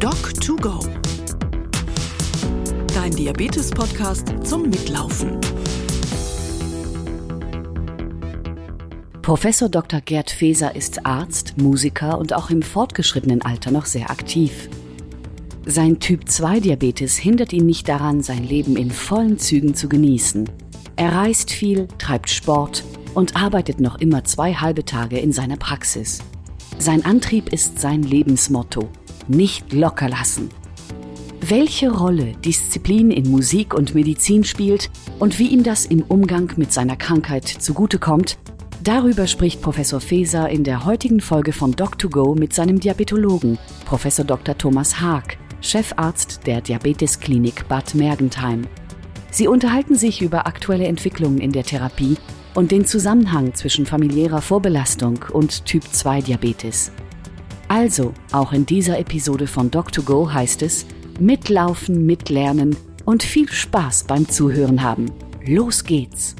Doc2Go. Dein Diabetes-Podcast zum Mitlaufen. Professor Dr. Gerd Feser ist Arzt, Musiker und auch im fortgeschrittenen Alter noch sehr aktiv. Sein Typ-2-Diabetes hindert ihn nicht daran, sein Leben in vollen Zügen zu genießen. Er reist viel, treibt Sport und arbeitet noch immer zwei halbe Tage in seiner Praxis. Sein Antrieb ist sein Lebensmotto. Nicht locker lassen. Welche Rolle Disziplin in Musik und Medizin spielt und wie ihm das im Umgang mit seiner Krankheit zugutekommt, darüber spricht Professor Feser in der heutigen Folge von Doc2Go mit seinem Diabetologen, Professor Dr. Thomas Haag, Chefarzt der Diabetesklinik Bad Mergentheim. Sie unterhalten sich über aktuelle Entwicklungen in der Therapie und den Zusammenhang zwischen familiärer Vorbelastung und Typ-2-Diabetes. Also, auch in dieser Episode von Doc2Go heißt es, mitlaufen, mitlernen und viel Spaß beim Zuhören haben. Los geht's!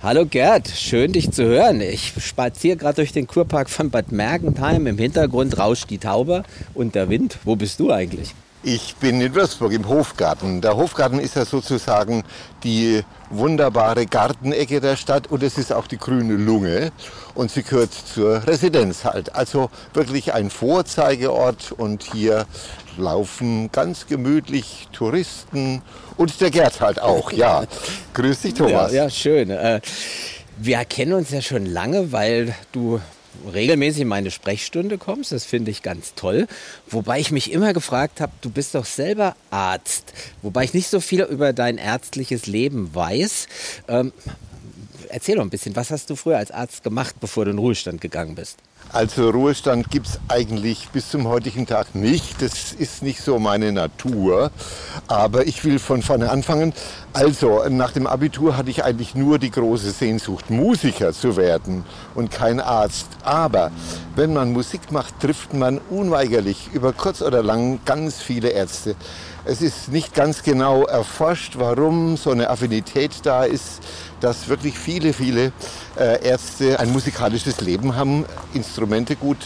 Hallo Gerd, schön dich zu hören. Ich spaziere gerade durch den Kurpark von Bad Mergentheim. Im Hintergrund rauscht die Taube und der Wind. Wo bist du eigentlich? Ich bin in Würzburg im Hofgarten. Der Hofgarten ist ja sozusagen die wunderbare Gartenecke der Stadt und es ist auch die grüne Lunge und sie gehört zur Residenz halt. Also wirklich ein Vorzeigeort und hier laufen ganz gemütlich Touristen und der Gerd halt auch, ja. Grüß dich, Thomas. Ja, ja schön. Äh, wir kennen uns ja schon lange, weil du regelmäßig in meine Sprechstunde kommst. Das finde ich ganz toll. Wobei ich mich immer gefragt habe, du bist doch selber Arzt. Wobei ich nicht so viel über dein ärztliches Leben weiß. Ähm, erzähl doch ein bisschen, was hast du früher als Arzt gemacht, bevor du in Ruhestand gegangen bist? Also Ruhestand gibt es eigentlich bis zum heutigen Tag nicht. Das ist nicht so meine Natur. Aber ich will von vorne anfangen. Also nach dem Abitur hatte ich eigentlich nur die große Sehnsucht, Musiker zu werden und kein Arzt. Aber wenn man Musik macht, trifft man unweigerlich über kurz oder lang ganz viele Ärzte. Es ist nicht ganz genau erforscht, warum so eine Affinität da ist, dass wirklich viele, viele äh, Ärzte ein musikalisches Leben haben, Instrumente gut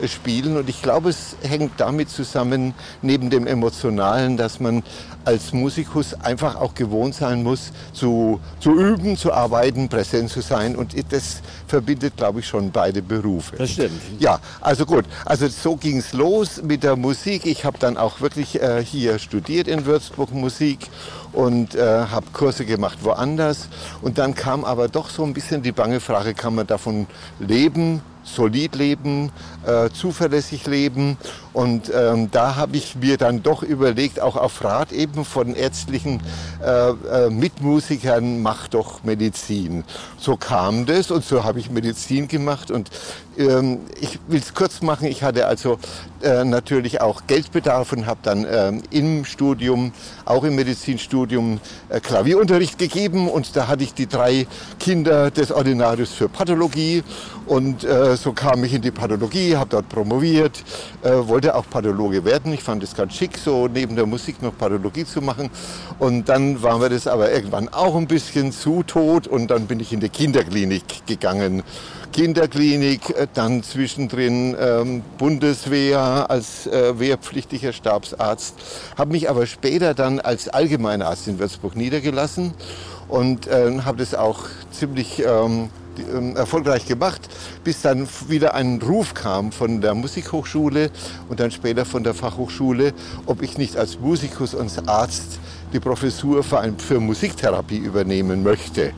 äh, spielen. Und ich glaube, es hängt damit zusammen, neben dem Emotionalen, dass man als Musikus einfach auch gewohnt sein muss, zu, zu üben, zu arbeiten, präsent zu sein. Und das verbindet, glaube ich, schon beide Berufe. Das stimmt. Ja, also gut. Also so ging es los mit der Musik. Ich habe dann auch wirklich äh, hier studiert in Würzburg Musik und äh, habe Kurse gemacht woanders. Und dann kam aber doch so ein bisschen die bange Frage, kann man davon leben? solid leben, äh, zuverlässig leben. Und ähm, da habe ich mir dann doch überlegt, auch auf Rat eben von ärztlichen äh, äh, Mitmusikern, mach doch Medizin. So kam das und so habe ich Medizin gemacht. Und ähm, ich will es kurz machen, ich hatte also äh, natürlich auch Geldbedarf und habe dann ähm, im Studium, auch im Medizinstudium, äh, Klavierunterricht gegeben. Und da hatte ich die drei Kinder des Ordinarius für Pathologie. Und äh, so kam ich in die Pathologie, habe dort promoviert, äh, wollte auch Pathologe werden. Ich fand es ganz schick, so neben der Musik noch Pathologie zu machen. Und dann war mir das aber irgendwann auch ein bisschen zu tot und dann bin ich in die Kinderklinik gegangen. Kinderklinik, äh, dann zwischendrin ähm, Bundeswehr als äh, wehrpflichtiger Stabsarzt, habe mich aber später dann als Allgemeinarzt in Würzburg niedergelassen und äh, habe das auch ziemlich ähm, ähm, erfolgreich gemacht, bis dann wieder ein Ruf kam von der Musikhochschule und dann später von der Fachhochschule, ob ich nicht als Musikus und Arzt die Professur für, Musiktherapie übernehmen möchte.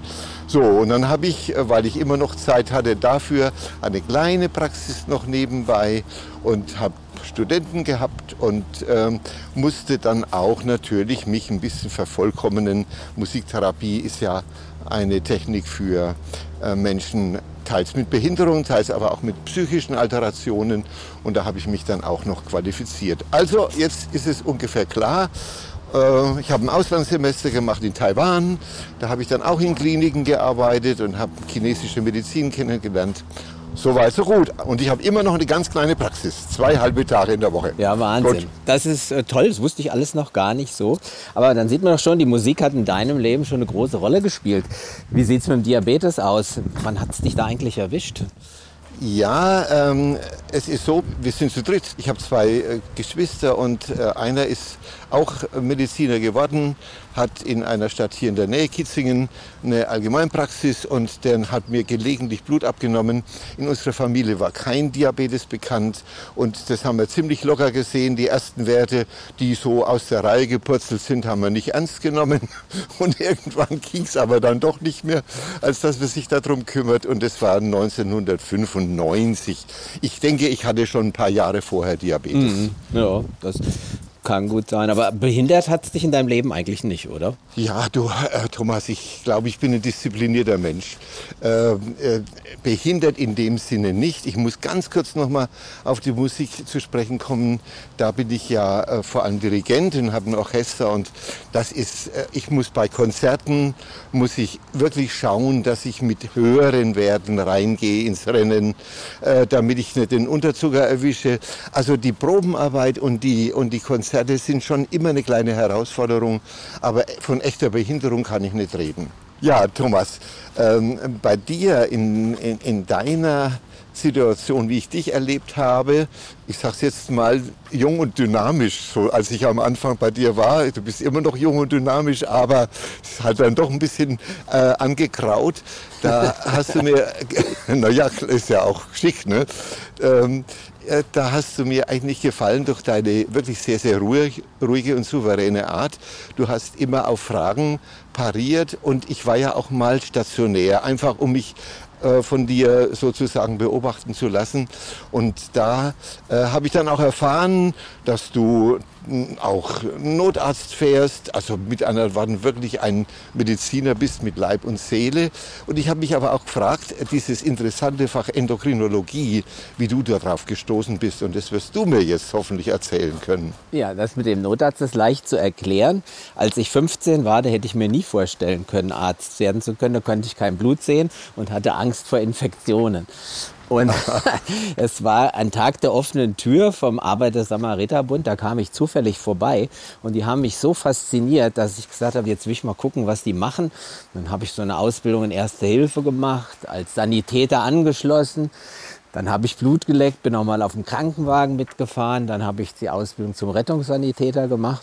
So, und dann habe ich, äh, weil ich immer noch Zeit hatte dafür, eine kleine Praxis noch nebenbei und habe Studenten gehabt und ähm, musste dann auch natürlich mich ein bisschen vervollkommnen. Musiktherapie ist ja eine Technik für äh, Menschen, teils mit Behinderung, teils aber auch mit psychischen Alterationen. Und da habe ich mich dann auch noch qualifiziert. Also jetzt ist es ungefähr klar. Äh, ich habe ein Auslandssemester gemacht in Taiwan. Da habe ich dann auch in Kliniken gearbeitet und habe chinesische Medizin kennengelernt. So weit, so gut. Und ich habe immer noch eine ganz kleine Praxis. Zwei halbe Tage in der Woche. Ja, Wahnsinn. Gut. Das ist äh, toll. Das wusste ich alles noch gar nicht so. Aber dann sieht man doch schon, die Musik hat in deinem Leben schon eine große Rolle gespielt. Wie sieht es mit dem Diabetes aus? Wann hat es dich da eigentlich erwischt? Ja, ähm, es ist so, wir sind zu dritt. Ich habe zwei äh, Geschwister und äh, einer ist auch Mediziner geworden, hat in einer Stadt hier in der Nähe Kitzingen eine Allgemeinpraxis und der hat mir gelegentlich Blut abgenommen. In unserer Familie war kein Diabetes bekannt und das haben wir ziemlich locker gesehen. Die ersten Werte, die so aus der Reihe gepurzelt sind, haben wir nicht ernst genommen und irgendwann ging es aber dann doch nicht mehr, als dass man sich darum kümmert und das war 1995. Ich denke, ich hatte schon ein paar Jahre vorher Diabetes. Mhm, ja, das kann gut sein, aber behindert hat es dich in deinem Leben eigentlich nicht, oder? Ja, du, äh, Thomas, ich glaube, ich bin ein disziplinierter Mensch. Äh, äh, behindert in dem Sinne nicht. Ich muss ganz kurz noch mal auf die Musik zu sprechen kommen. Da bin ich ja äh, vor allem Dirigent und habe ein Orchester und das ist, äh, ich muss bei Konzerten, muss ich wirklich schauen, dass ich mit höheren Werten reingehe ins Rennen, äh, damit ich nicht den Unterzucker erwische. Also die Probenarbeit und die, und die Konzerte Konzerte sind schon immer eine kleine Herausforderung, aber von echter Behinderung kann ich nicht reden. Ja, Thomas, ähm, bei dir in, in, in deiner Situation, wie ich dich erlebt habe, ich sage es jetzt mal jung und dynamisch, so als ich am Anfang bei dir war. Du bist immer noch jung und dynamisch, aber es ist halt dann doch ein bisschen äh, angekraut. Da hast du mir, naja, ist ja auch schick, ne? Ähm, äh, da hast du mir eigentlich gefallen durch deine wirklich sehr, sehr ruhig, ruhige und souveräne Art. Du hast immer auf Fragen pariert und ich war ja auch mal stationär, einfach um mich äh, von dir sozusagen beobachten zu lassen. Und da äh, habe ich dann auch erfahren, dass du auch Notarzt fährst, also mit anderen Worten wirklich ein Mediziner bist mit Leib und Seele. Und ich habe mich aber auch gefragt, dieses interessante Fach Endokrinologie, wie du darauf gestoßen bist. Und das wirst du mir jetzt hoffentlich erzählen können. Ja, das mit dem Notarzt ist leicht zu erklären. Als ich 15 war, da hätte ich mir nie vorstellen können, Arzt werden zu können. Da konnte ich kein Blut sehen und hatte Angst vor Infektionen. Und es war ein Tag der offenen Tür vom Arbeiter-Samariter-Bund. Da kam ich zufällig vorbei und die haben mich so fasziniert, dass ich gesagt habe, jetzt will ich mal gucken, was die machen. Dann habe ich so eine Ausbildung in Erste Hilfe gemacht, als Sanitäter angeschlossen. Dann habe ich Blut geleckt, bin auch mal auf dem Krankenwagen mitgefahren. Dann habe ich die Ausbildung zum Rettungssanitäter gemacht.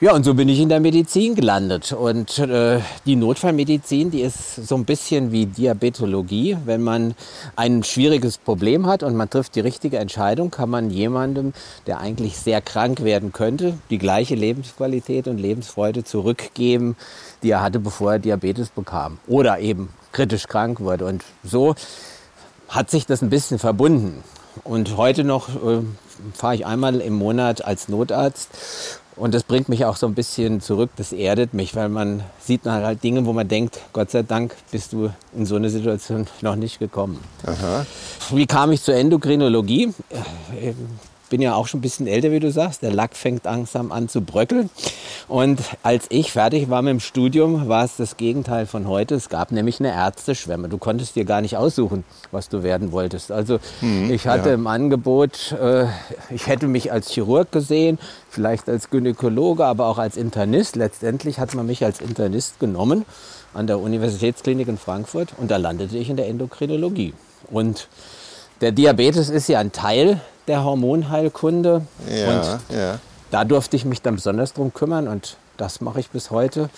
Ja, und so bin ich in der Medizin gelandet. Und äh, die Notfallmedizin, die ist so ein bisschen wie Diabetologie. Wenn man ein schwieriges Problem hat und man trifft die richtige Entscheidung, kann man jemandem, der eigentlich sehr krank werden könnte, die gleiche Lebensqualität und Lebensfreude zurückgeben, die er hatte, bevor er Diabetes bekam. Oder eben kritisch krank wurde. Und so hat sich das ein bisschen verbunden. Und heute noch äh, fahre ich einmal im Monat als Notarzt und das bringt mich auch so ein bisschen zurück, das erdet mich, weil man sieht halt Dinge, wo man denkt, Gott sei Dank bist du in so eine Situation noch nicht gekommen. Aha. Wie kam ich zur Endokrinologie? Bin ja auch schon ein bisschen älter, wie du sagst. Der Lack fängt langsam an zu bröckeln. Und als ich fertig war mit dem Studium, war es das Gegenteil von heute. Es gab nämlich eine Ärzteschwemme. Du konntest dir gar nicht aussuchen, was du werden wolltest. Also hm, ich hatte ja. im Angebot, äh, ich hätte mich als Chirurg gesehen, vielleicht als Gynäkologe, aber auch als Internist. Letztendlich hat man mich als Internist genommen an der Universitätsklinik in Frankfurt und da landete ich in der Endokrinologie. Und der Diabetes ist ja ein Teil der Hormonheilkunde. Ja, und ja. da durfte ich mich dann besonders drum kümmern und das mache ich bis heute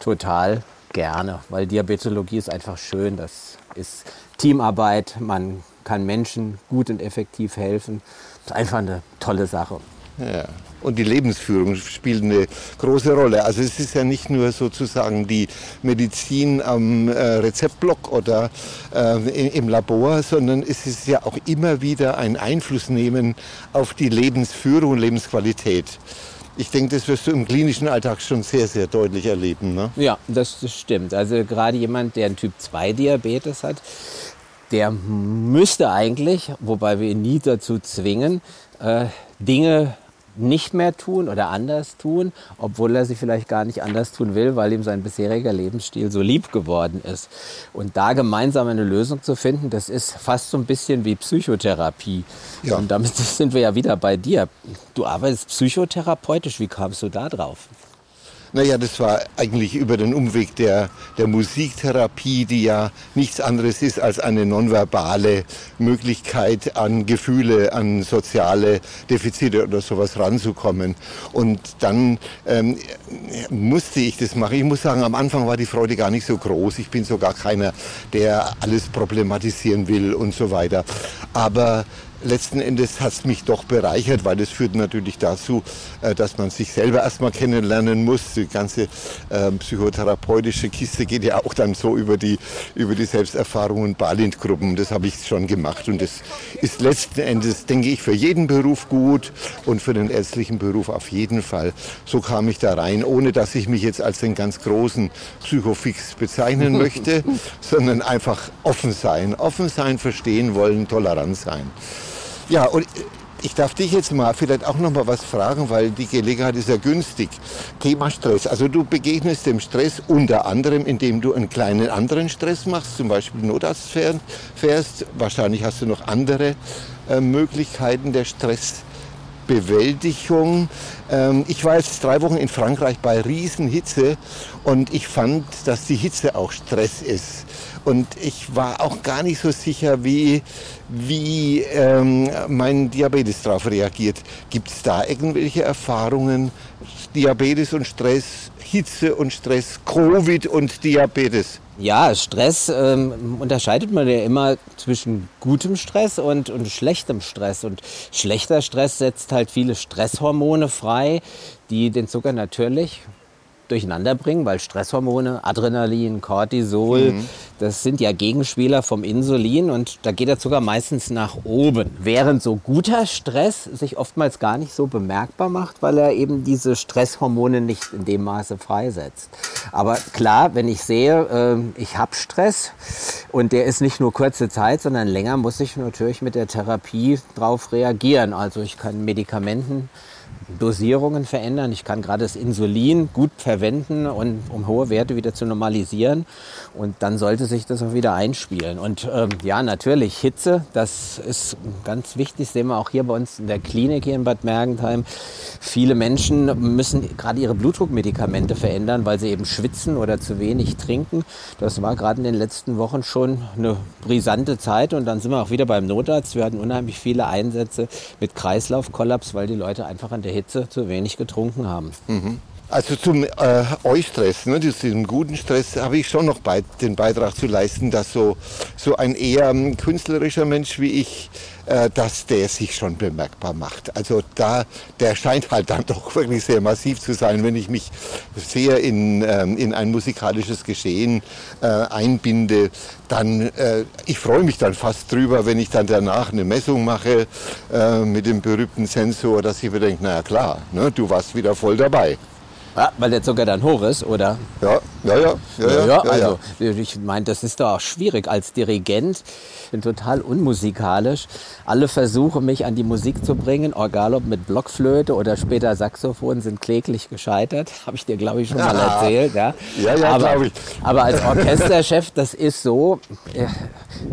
total gerne, weil Diabetologie ist einfach schön. Das ist Teamarbeit, man kann Menschen gut und effektiv helfen. Das ist einfach eine tolle Sache. Ja. Und die Lebensführung spielt eine große Rolle. Also es ist ja nicht nur sozusagen die Medizin am äh, Rezeptblock oder äh, im Labor, sondern es ist ja auch immer wieder ein Einfluss nehmen auf die Lebensführung und Lebensqualität. Ich denke, das wirst du im klinischen Alltag schon sehr, sehr deutlich erleben. Ne? Ja, das, stimmt. Also gerade jemand, der einen Typ-2-Diabetes hat, der müsste eigentlich, wobei wir ihn nie dazu zwingen, äh, Dinge nicht mehr tun oder anders tun, obwohl er sie vielleicht gar nicht anders tun will, weil ihm sein bisheriger Lebensstil so lieb geworden ist. Und da gemeinsam eine Lösung zu finden, das ist fast so ein bisschen wie Psychotherapie. Ja. Und damit sind wir ja wieder bei dir. Du arbeitest psychotherapeutisch. Wie kamst du da drauf? Naja, das war eigentlich über den Umweg der, der Musiktherapie, die ja nichts anderes ist als eine nonverbale Möglichkeit, an Gefühle, an soziale Defizite oder sowas ranzukommen. Und dann ähm, musste ich das machen. Ich muss sagen, am Anfang war die Freude gar nicht so groß. Ich bin so gar keiner, der alles problematisieren will und so weiter. Aber letzten Endes hat es mich doch bereichert, weil es führt natürlich dazu, äh, dass man sich selber erstmal kennenlernen muss. Die ganze äh, psychotherapeutische Kiste geht ja auch dann so über die, über die Selbsterfahrungen Balint-Gruppen. Das habe ich schon gemacht und das ist letzten Endes, denke ich, für jeden Beruf gut und für den ärztlichen Beruf auf jeden Fall. So kam ich da rein, ohne dass ich mich jetzt als den ganz großen Psychofix bezeichnen möchte, sondern einfach offen sein. Offen sein, verstehen wollen, tolerant sein. Ja, und ich darf dich jetzt mal vielleicht auch noch mal was fragen, weil die Gelegenheit ist ja günstig. Thema Stress. Also du begegnest dem Stress unter anderem, indem du einen kleinen anderen Stress machst, zum Beispiel Notarzt fährst. Wahrscheinlich hast du noch andere äh, Möglichkeiten der Stressbewältigung. Ähm, ich war jetzt drei Wochen in Frankreich bei Riesenhitze und ich fand, dass die Hitze auch Stress ist. Und ich war auch gar nicht so sicher, wie, wie ähm, mein Diabetes darauf reagiert. Gibt es da irgendwelche Erfahrungen? Diabetes und Stress, Hitze und Stress, Covid und Diabetes? Ja, Stress ähm, unterscheidet man ja immer zwischen gutem Stress und, und schlechtem Stress. Und schlechter Stress setzt halt viele Stresshormone frei, die den Zucker natürlich durcheinander bringen, weil Stresshormone, Adrenalin, Cortisol, mhm. das sind ja Gegenspieler vom Insulin und da geht der Zucker meistens nach oben. Während so guter Stress sich oftmals gar nicht so bemerkbar macht, weil er eben diese Stresshormone nicht in dem Maße freisetzt. Aber klar, wenn ich sehe, äh, ich habe Stress und der ist nicht nur kurze Zeit, sondern länger, muss ich natürlich mit der Therapie darauf reagieren. Also ich kann Medikamenten Dosierungen verändern. Ich kann gerade das Insulin gut verwenden, und, um hohe Werte wieder zu normalisieren. Und dann sollte sich das auch wieder einspielen. Und ähm, ja, natürlich Hitze, das ist ganz wichtig. Sehen wir auch hier bei uns in der Klinik hier in Bad Mergentheim. Viele Menschen müssen gerade ihre Blutdruckmedikamente verändern, weil sie eben schwitzen oder zu wenig trinken. Das war gerade in den letzten Wochen schon eine brisante Zeit. Und dann sind wir auch wieder beim Notarzt. Wir hatten unheimlich viele Einsätze mit Kreislaufkollaps, weil die Leute einfach an der Hitze zu wenig getrunken haben. Mhm. Also zum äh, Eustress, ne, diesem guten Stress, habe ich schon noch bei, den Beitrag zu leisten, dass so, so ein eher ähm, künstlerischer Mensch wie ich, äh, dass der sich schon bemerkbar macht. Also da, der scheint halt dann doch wirklich sehr massiv zu sein, wenn ich mich sehr in, ähm, in ein musikalisches Geschehen äh, einbinde. Dann, äh, ich freue mich dann fast drüber, wenn ich dann danach eine Messung mache äh, mit dem berühmten Sensor, dass ich mir denke, naja klar, ne, du warst wieder voll dabei. Ja, weil der Zucker dann hoch ist, oder? Ja, ja, ja. ja, ja, ja also ich meine, das ist doch auch schwierig als Dirigent. Ich bin total unmusikalisch. Alle Versuche, mich an die Musik zu bringen, egal ob mit Blockflöte oder später Saxophon, sind kläglich gescheitert. Habe ich dir, glaube ich, schon mal erzählt. Ja, ja, ja glaube ich. Aber als Orchesterchef, das ist so äh,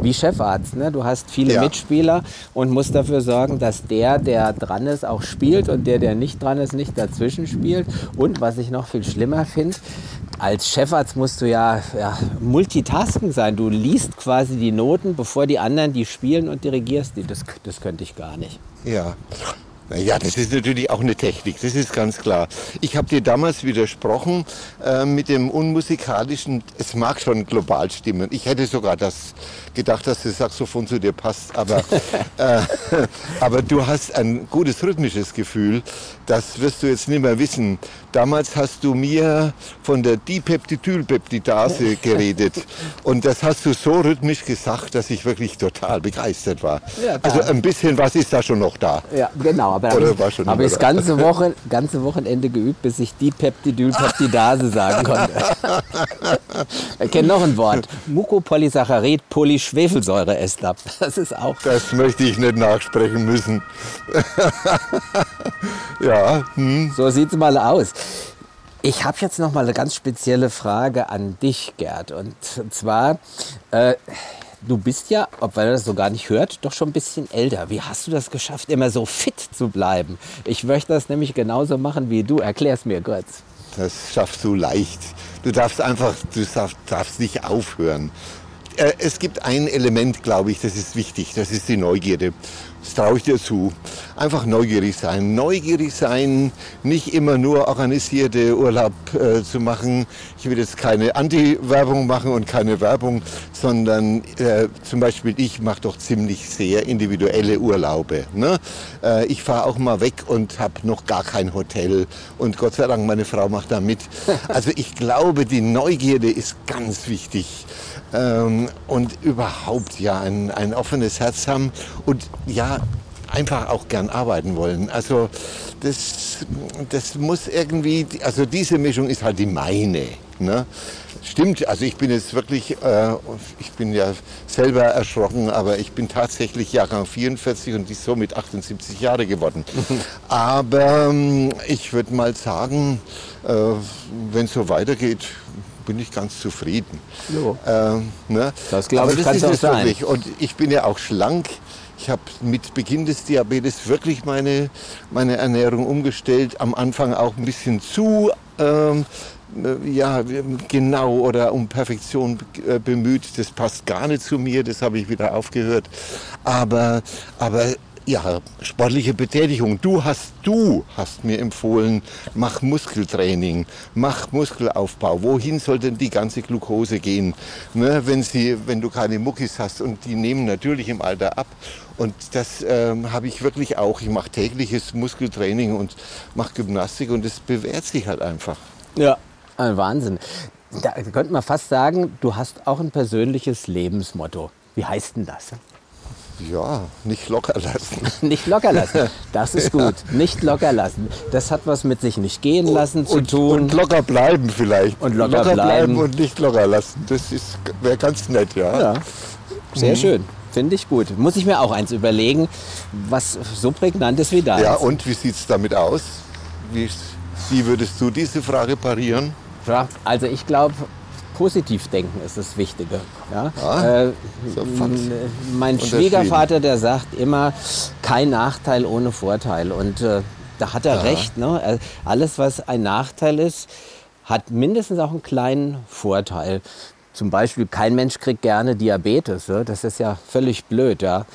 wie Chefarzt. Ne? Du hast viele ja. Mitspieler und musst dafür sorgen, dass der, der dran ist, auch spielt und der, der nicht dran ist, nicht dazwischen spielt. Und was ich noch viel schlimmer finde, als Chefarzt musst du ja, ja multitasken sein. Du liest quasi die Noten, bevor die anderen die spielen und dirigierst die. Das, das könnte ich gar nicht. Ja. Ja, das ist natürlich auch eine Technik, das ist ganz klar. Ich habe dir damals widersprochen äh, mit dem unmusikalischen, es mag schon global stimmen. Ich hätte sogar das gedacht, dass das Saxophon zu dir passt, aber, äh, aber du hast ein gutes rhythmisches Gefühl, das wirst du jetzt nicht mehr wissen. Damals hast du mir von der Dipeptidylpeptidase geredet und das hast du so rhythmisch gesagt, dass ich wirklich total begeistert war. Ja, also ein bisschen was ist da schon noch da. Ja, genau aber habe ich, hab ich das ganze, Woche, ganze Wochenende geübt, bis ich die Peptidylpeptidase sagen konnte. ich kenne noch ein Wort. Mucopolysaccharid Polyschwefelsäureester. Das ist auch. Das möchte ich nicht nachsprechen müssen. ja. Hm. So es mal aus. Ich habe jetzt noch mal eine ganz spezielle Frage an dich, Gerd. Und zwar, äh, du bist ja, obwohl er das so gar nicht hört, doch schon ein bisschen älter. Wie hast du das geschafft, immer so fit zu bleiben? Ich möchte das nämlich genauso machen wie du. Erklär es mir kurz. das schaffst du leicht. Du darfst einfach, du darfst, darfst nicht aufhören. Äh, es gibt ein Element, glaube ich, das ist wichtig, das ist die Neugierde. Das traue ich dir zu. Einfach neugierig sein. Neugierig sein, nicht immer nur organisierte Urlaub äh, zu machen. Ich will jetzt keine Anti-Werbung machen und keine Werbung, sondern äh, zum Beispiel ich mache doch ziemlich sehr individuelle Urlaube. Ne? Äh, ich fahre auch mal weg und habe noch gar kein Hotel und Gott sei Dank meine Frau macht da mit. Also ich glaube, die Neugierde ist ganz wichtig ähm, und überhaupt ja ein, ein offenes Herz haben und ja einfach auch gern arbeiten wollen. Also das, das muss irgendwie, also diese Mischung ist halt die meine. Ne? Stimmt, also ich bin jetzt wirklich, äh, ich bin ja selber erschrocken, aber ich bin tatsächlich Jahrgang 44 und ist somit 78 Jahre geworden. aber ähm, ich würde mal sagen, äh, wenn es so weitergeht, bin ich ganz zufrieden. Ähm, ne? Das glaube ich, kann es auch sein. Wirklich. Und ich bin ja auch schlank. Ich habe mit Beginn des Diabetes wirklich meine, meine Ernährung umgestellt. Am Anfang auch ein bisschen zu ähm, äh, ja, genau oder um Perfektion äh, bemüht. Das passt gar nicht zu mir, das habe ich wieder aufgehört. Aber, aber ja, sportliche Betätigung. Du hast, du hast mir empfohlen, mach Muskeltraining, mach Muskelaufbau. Wohin soll denn die ganze Glucose gehen? Ne, wenn, sie, wenn du keine Muckis hast und die nehmen natürlich im Alter ab. Und das ähm, habe ich wirklich auch. Ich mache tägliches Muskeltraining und mache Gymnastik und es bewährt sich halt einfach. Ja, ein Wahnsinn. Da könnte man fast sagen, du hast auch ein persönliches Lebensmotto. Wie heißt denn das? Ja, nicht locker lassen. nicht locker lassen. Das ist gut. Nicht locker lassen. Das hat was mit sich nicht gehen lassen zu und, tun. Und locker bleiben vielleicht. Und locker, locker bleiben. bleiben. und nicht locker lassen. Das wäre ganz nett, ja. Ja, sehr mhm. schön. Finde ich gut. Muss ich mir auch eins überlegen, was so prägnant ist wie da. Ja, und wie sieht es damit aus? Wie, wie würdest du diese Frage parieren? Ja, also ich glaube, positiv denken ist das Wichtige. Ja? Ah, äh, mein Schwiegervater, der sagt immer, kein Nachteil ohne Vorteil. Und äh, da hat er ja. recht. Ne? Äh, alles, was ein Nachteil ist, hat mindestens auch einen kleinen Vorteil. Zum Beispiel, kein Mensch kriegt gerne Diabetes. Ja? Das ist ja völlig blöd. Ja?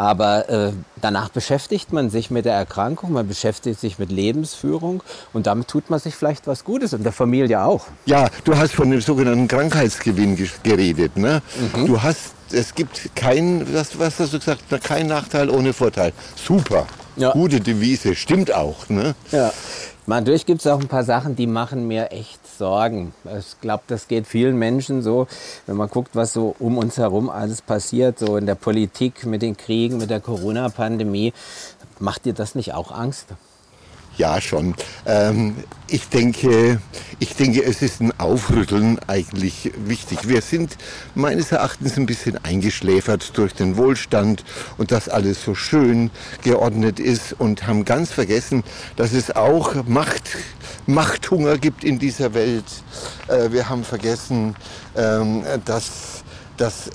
Aber äh, danach beschäftigt man sich mit der Erkrankung, man beschäftigt sich mit Lebensführung und damit tut man sich vielleicht was Gutes und der Familie auch. Ja, du hast von dem sogenannten Krankheitsgewinn geredet. Ne? Mhm. Du hast, es gibt kein, was, was hast du gesagt, kein Nachteil ohne Vorteil. Super, ja. gute Devise, stimmt auch. Ne? Ja. Natürlich gibt es auch ein paar Sachen, die machen mir echt Sorgen. Ich glaube, das geht vielen Menschen so, wenn man guckt, was so um uns herum alles passiert, so in der Politik, mit den Kriegen, mit der Corona-Pandemie. Macht dir das nicht auch Angst? Ja, schon. Ähm, ich, denke, ich denke, es ist ein Aufrütteln eigentlich wichtig. Wir sind meines Erachtens ein bisschen eingeschläfert durch den Wohlstand und dass alles so schön geordnet ist und haben ganz vergessen, dass es auch Macht, Machthunger gibt in dieser Welt. Äh, wir haben vergessen, ähm, dass dass äh,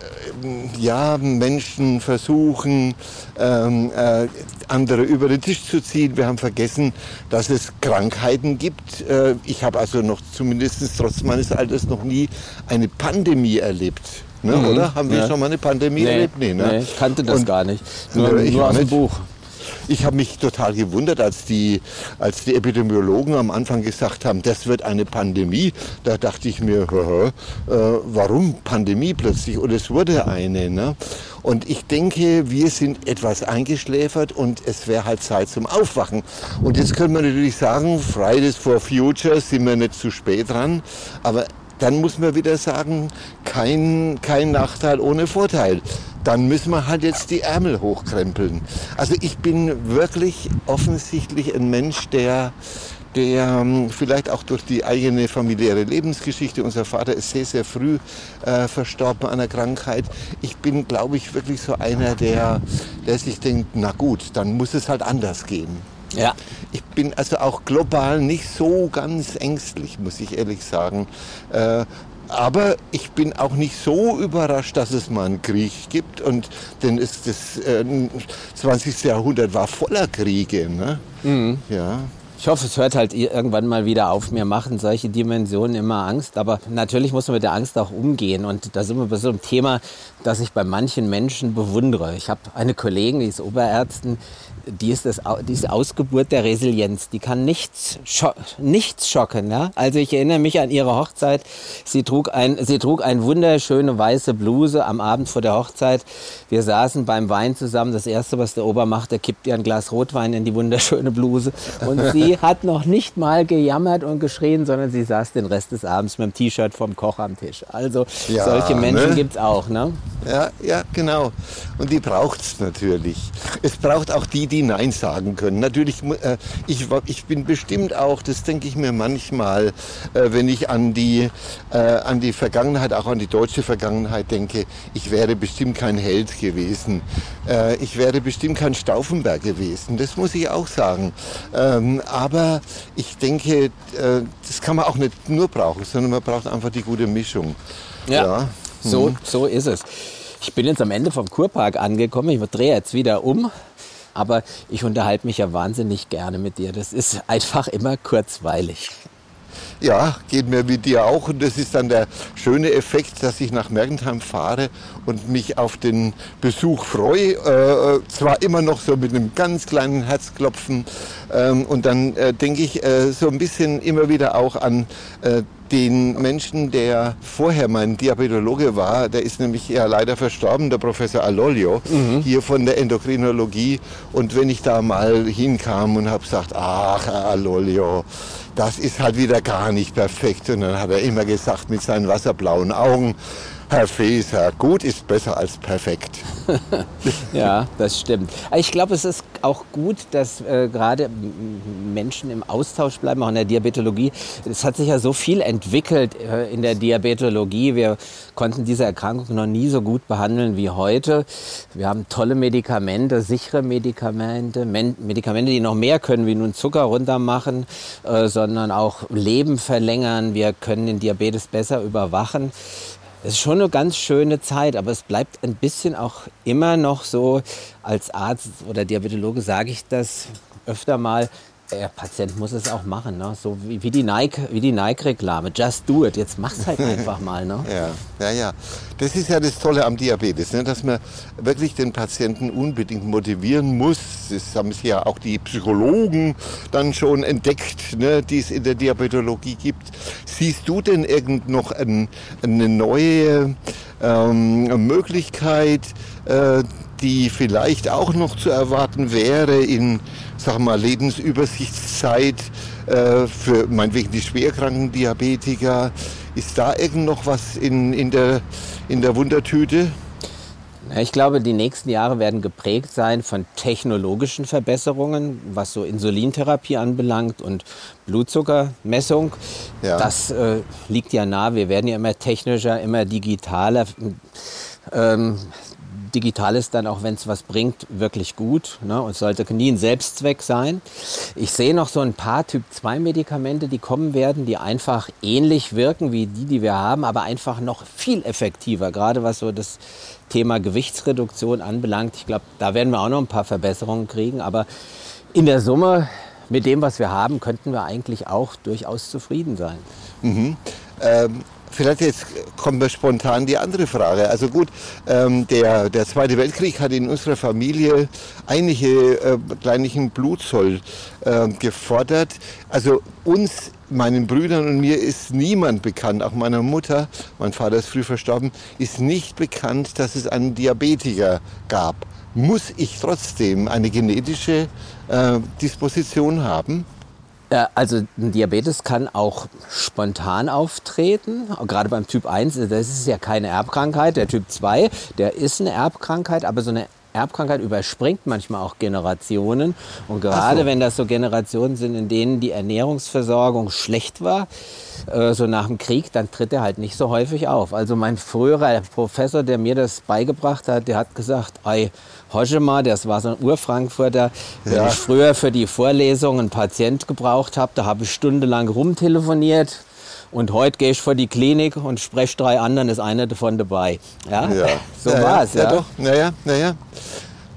ja, Menschen versuchen, ähm, äh, andere über den Tisch zu ziehen. Wir haben vergessen, dass es Krankheiten gibt. Äh, ich habe also noch zumindest trotz meines Alters noch nie eine Pandemie erlebt. Ne, mhm. Oder? Haben wir ja. schon mal eine Pandemie nee, erlebt? Nee, ne? nee, ich kannte das Und, gar nicht. Nur, nur aus dem Buch. Ich habe mich total gewundert, als die, als die Epidemiologen am Anfang gesagt haben, das wird eine Pandemie. Da dachte ich mir, äh, warum Pandemie plötzlich? Und es wurde eine. Ne? Und ich denke, wir sind etwas eingeschläfert und es wäre halt Zeit zum Aufwachen. Und jetzt könnte man natürlich sagen, Fridays for Future sind wir nicht zu spät dran. Aber dann muss man wieder sagen, kein, kein Nachteil ohne Vorteil. Dann müssen wir halt jetzt die Ärmel hochkrempeln. Also ich bin wirklich offensichtlich ein Mensch, der, der ähm, vielleicht auch durch die eigene familiäre Lebensgeschichte, unser Vater ist sehr, sehr früh äh, verstorben an einer Krankheit. Ich bin, glaube ich, wirklich so einer, der, der sich denkt, na gut, dann muss es halt anders gehen. Ja. Ich bin also auch global nicht so ganz ängstlich, muss ich ehrlich sagen. Äh, aber ich bin auch nicht so überrascht, dass es mal einen Krieg gibt. Und denn es, das äh, 20. Jahrhundert war voller Kriege. Ne? Mhm. Ja. Ich hoffe, es hört halt irgendwann mal wieder auf. Mir machen solche Dimensionen immer Angst. Aber natürlich muss man mit der Angst auch umgehen. Und da sind wir bei so einem Thema, das ich bei manchen Menschen bewundere. Ich habe eine Kollegin, die ist Oberärztin, die ist, das, die ist Ausgeburt der Resilienz. Die kann nichts, scho nichts schocken. Ja? Also ich erinnere mich an ihre Hochzeit. Sie trug, ein, sie trug eine wunderschöne weiße Bluse am Abend vor der Hochzeit. Wir saßen beim Wein zusammen. Das Erste, was der Ober macht, er kippt ihr ein Glas Rotwein in die wunderschöne Bluse. Und sie hat noch nicht mal gejammert und geschrien, sondern sie saß den Rest des Abends mit dem T-Shirt vom Koch am Tisch. Also ja, solche Menschen ne? gibt es auch. Ne? Ja, ja, genau. Und die braucht es natürlich. Es braucht auch die, die Nein sagen können. Natürlich, äh, ich, ich bin bestimmt auch, das denke ich mir manchmal, äh, wenn ich an die, äh, an die Vergangenheit, auch an die deutsche Vergangenheit denke, ich wäre bestimmt kein Held gewesen. Äh, ich wäre bestimmt kein Stauffenberg gewesen. Das muss ich auch sagen. Ähm, aber ich denke, äh, das kann man auch nicht nur brauchen, sondern man braucht einfach die gute Mischung. ja. ja. So, mhm. so ist es. Ich bin jetzt am Ende vom Kurpark angekommen. Ich drehe jetzt wieder um. Aber ich unterhalte mich ja wahnsinnig gerne mit dir. Das ist einfach immer kurzweilig. Ja, geht mir wie dir auch. Und das ist dann der schöne Effekt, dass ich nach Mergentheim fahre und mich auf den Besuch freue. Äh, zwar immer noch so mit einem ganz kleinen Herzklopfen. Ähm, und dann äh, denke ich äh, so ein bisschen immer wieder auch an äh, den Menschen, der vorher mein Diabetologe war, der ist nämlich ja leider verstorben, der Professor Alolio, mhm. hier von der Endokrinologie. Und wenn ich da mal hinkam und habe gesagt, ach, Herr Alolio, das ist halt wieder gar nicht perfekt. Und dann hat er immer gesagt mit seinen wasserblauen Augen, Herr Feser, gut ist besser als perfekt. ja, das stimmt. Ich glaube, es ist auch gut, dass äh, gerade Menschen im Austausch bleiben, auch in der Diabetologie. Es hat sich ja so viel entwickelt äh, in der Diabetologie. Wir konnten diese Erkrankung noch nie so gut behandeln wie heute. Wir haben tolle Medikamente, sichere Medikamente, Men Medikamente, die noch mehr können, wie nun Zucker runtermachen, äh, sondern auch Leben verlängern. Wir können den Diabetes besser überwachen. Es ist schon eine ganz schöne Zeit, aber es bleibt ein bisschen auch immer noch so, als Arzt oder Diabetologe sage ich das öfter mal, der Patient muss es auch machen, ne? so wie, wie die Nike-Reklame. Nike Just do it. Jetzt mach's halt einfach mal. Ne? Ja, ja, ja. Das ist ja das Tolle am Diabetes, ne? dass man wirklich den Patienten unbedingt motivieren muss. Das haben sich ja auch die Psychologen dann schon entdeckt, ne? die es in der Diabetologie gibt. Siehst du denn irgend noch ein, eine neue ähm, Möglichkeit, äh, die vielleicht auch noch zu erwarten wäre in sag mal, Lebensübersichtszeit äh, für meinetwegen die schwerkranken Diabetiker. Ist da irgend noch was in, in, der, in der Wundertüte? Ich glaube, die nächsten Jahre werden geprägt sein von technologischen Verbesserungen, was so Insulintherapie anbelangt und Blutzuckermessung. Ja. Das äh, liegt ja nah. Wir werden ja immer technischer, immer digitaler. Ähm, digital ist dann auch, wenn es was bringt, wirklich gut ne? und sollte nie ein Selbstzweck sein. Ich sehe noch so ein paar Typ-2-Medikamente, die kommen werden, die einfach ähnlich wirken wie die, die wir haben, aber einfach noch viel effektiver, gerade was so das Thema Gewichtsreduktion anbelangt. Ich glaube, da werden wir auch noch ein paar Verbesserungen kriegen, aber in der Summe mit dem, was wir haben, könnten wir eigentlich auch durchaus zufrieden sein. Mhm. Ähm, Vielleicht jetzt kommt mir spontan die andere Frage. Also gut, ähm, der, der Zweite Weltkrieg hat in unserer Familie einige äh, kleinlichen Blutzoll äh, gefordert. Also uns, meinen Brüdern und mir ist niemand bekannt, auch meiner Mutter, mein Vater ist früh verstorben, ist nicht bekannt, dass es einen Diabetiker gab. Muss ich trotzdem eine genetische äh, Disposition haben? Äh, also ein Diabetes kann auch spontan auftreten, gerade beim Typ 1, das ist ja keine Erbkrankheit. Der Typ 2, der ist eine Erbkrankheit, aber so eine Erbkrankheit überspringt manchmal auch Generationen. Und gerade so. wenn das so Generationen sind, in denen die Ernährungsversorgung schlecht war, äh, so nach dem Krieg, dann tritt er halt nicht so häufig auf. Also mein früherer Professor, der mir das beigebracht hat, der hat gesagt, ey, Hoschema, das war so ein Urfrankfurter, wenn ja. ich früher für die Vorlesung einen Patient gebraucht habe, da habe ich stundenlang rumtelefoniert. Und heute gehe ich vor die Klinik und spreche drei anderen, ist einer davon dabei. Ja, ja. so ja, war es. Ja, ja, doch. Naja, naja.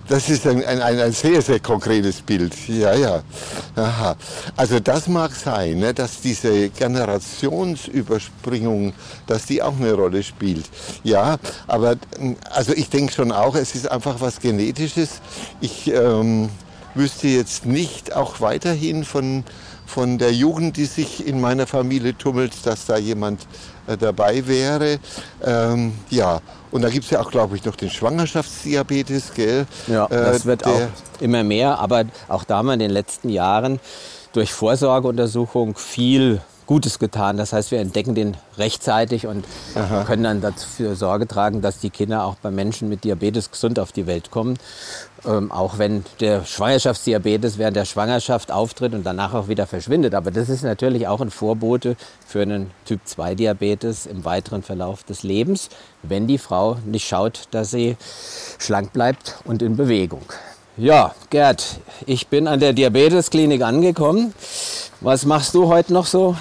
Das ist ein, ein, ein sehr, sehr konkretes Bild. Ja, ja. Aha. Also das mag sein, ne, dass diese Generationsüberspringung, dass die auch eine Rolle spielt. Ja, aber also ich denke schon auch, es ist einfach was Genetisches. Ich ähm, wüsste jetzt nicht auch weiterhin von, von der Jugend, die sich in meiner Familie tummelt, dass da jemand äh, dabei wäre. Ähm, ja, und da gibt es ja auch, glaube ich, noch den Schwangerschaftsdiabetes, gell? Ja, äh, das wird auch immer mehr, aber auch da haben wir in den letzten Jahren durch Vorsorgeuntersuchung viel Gutes getan. Das heißt, wir entdecken den rechtzeitig und Aha. können dann dafür Sorge tragen, dass die Kinder auch bei Menschen mit Diabetes gesund auf die Welt kommen. Ähm, auch wenn der Schwangerschaftsdiabetes während der Schwangerschaft auftritt und danach auch wieder verschwindet. Aber das ist natürlich auch ein Vorbote für einen Typ-2-Diabetes im weiteren Verlauf des Lebens, wenn die Frau nicht schaut, dass sie schlank bleibt und in Bewegung. Ja, Gerd, ich bin an der Diabetesklinik angekommen. Was machst du heute noch so?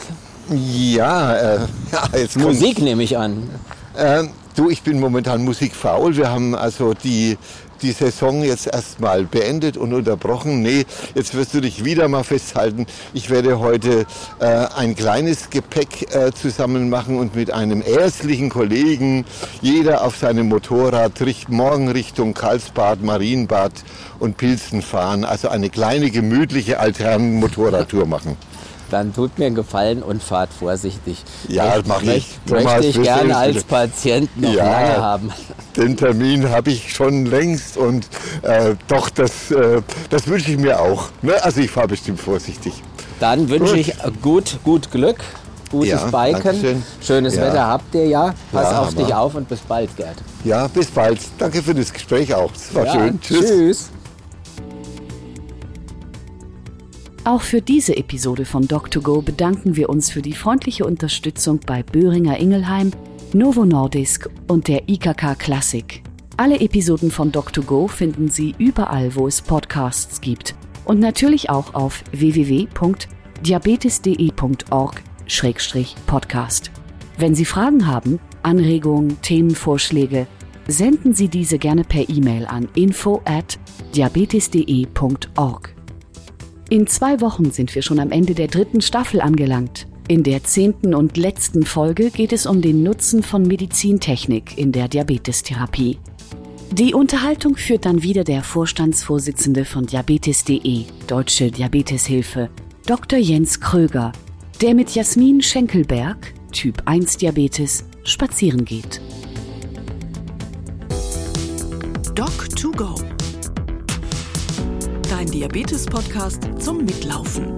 Ja, äh, ja jetzt Musik nehme ich an. Äh, du, ich bin momentan musikfaul. Wir haben also die die Saison jetzt erstmal beendet und unterbrochen. Nee, jetzt wirst du dich wieder mal festhalten. Ich werde heute äh, ein kleines Gepäck äh, zusammen machen und mit einem ärztlichen Kollegen, jeder auf seinem Motorrad, richt, morgen Richtung Karlsbad, Marienbad und Pilzen fahren. Also eine kleine, gemütliche, alterne Motorradtour machen dann tut mir einen Gefallen und fahrt vorsichtig. Ja, das mache ich. Thomas, möchte ich gerne als Patient noch ja, lange haben. Den Termin habe ich schon längst und äh, doch, das, äh, das wünsche ich mir auch. Ne? Also ich fahre bestimmt vorsichtig. Dann wünsche ich gut, gut Glück, gutes ja, Biken. Dankeschön. Schönes ja. Wetter habt ihr ja. Pass auf dich auf und bis bald, Gerd. Ja, bis bald. Danke für das Gespräch auch. Es war schön. Tschüss. Tschüss. Auch für diese Episode von Doc2Go bedanken wir uns für die freundliche Unterstützung bei Böhringer Ingelheim, Novo Nordisk und der IKK Klassik. Alle Episoden von Doc2Go finden Sie überall, wo es Podcasts gibt und natürlich auch auf www.diabetes.de.org-podcast. Wenn Sie Fragen haben, Anregungen, Themenvorschläge, senden Sie diese gerne per E-Mail an info at diabetes.de.org. In zwei Wochen sind wir schon am Ende der dritten Staffel angelangt. In der zehnten und letzten Folge geht es um den Nutzen von Medizintechnik in der Diabetestherapie. Die Unterhaltung führt dann wieder der Vorstandsvorsitzende von Diabetes.de, Deutsche Diabeteshilfe, Dr. Jens Kröger, der mit Jasmin Schenkelberg, Typ 1 Diabetes, spazieren geht. Doc 2 Go Diabetes-Podcast zum Mitlaufen.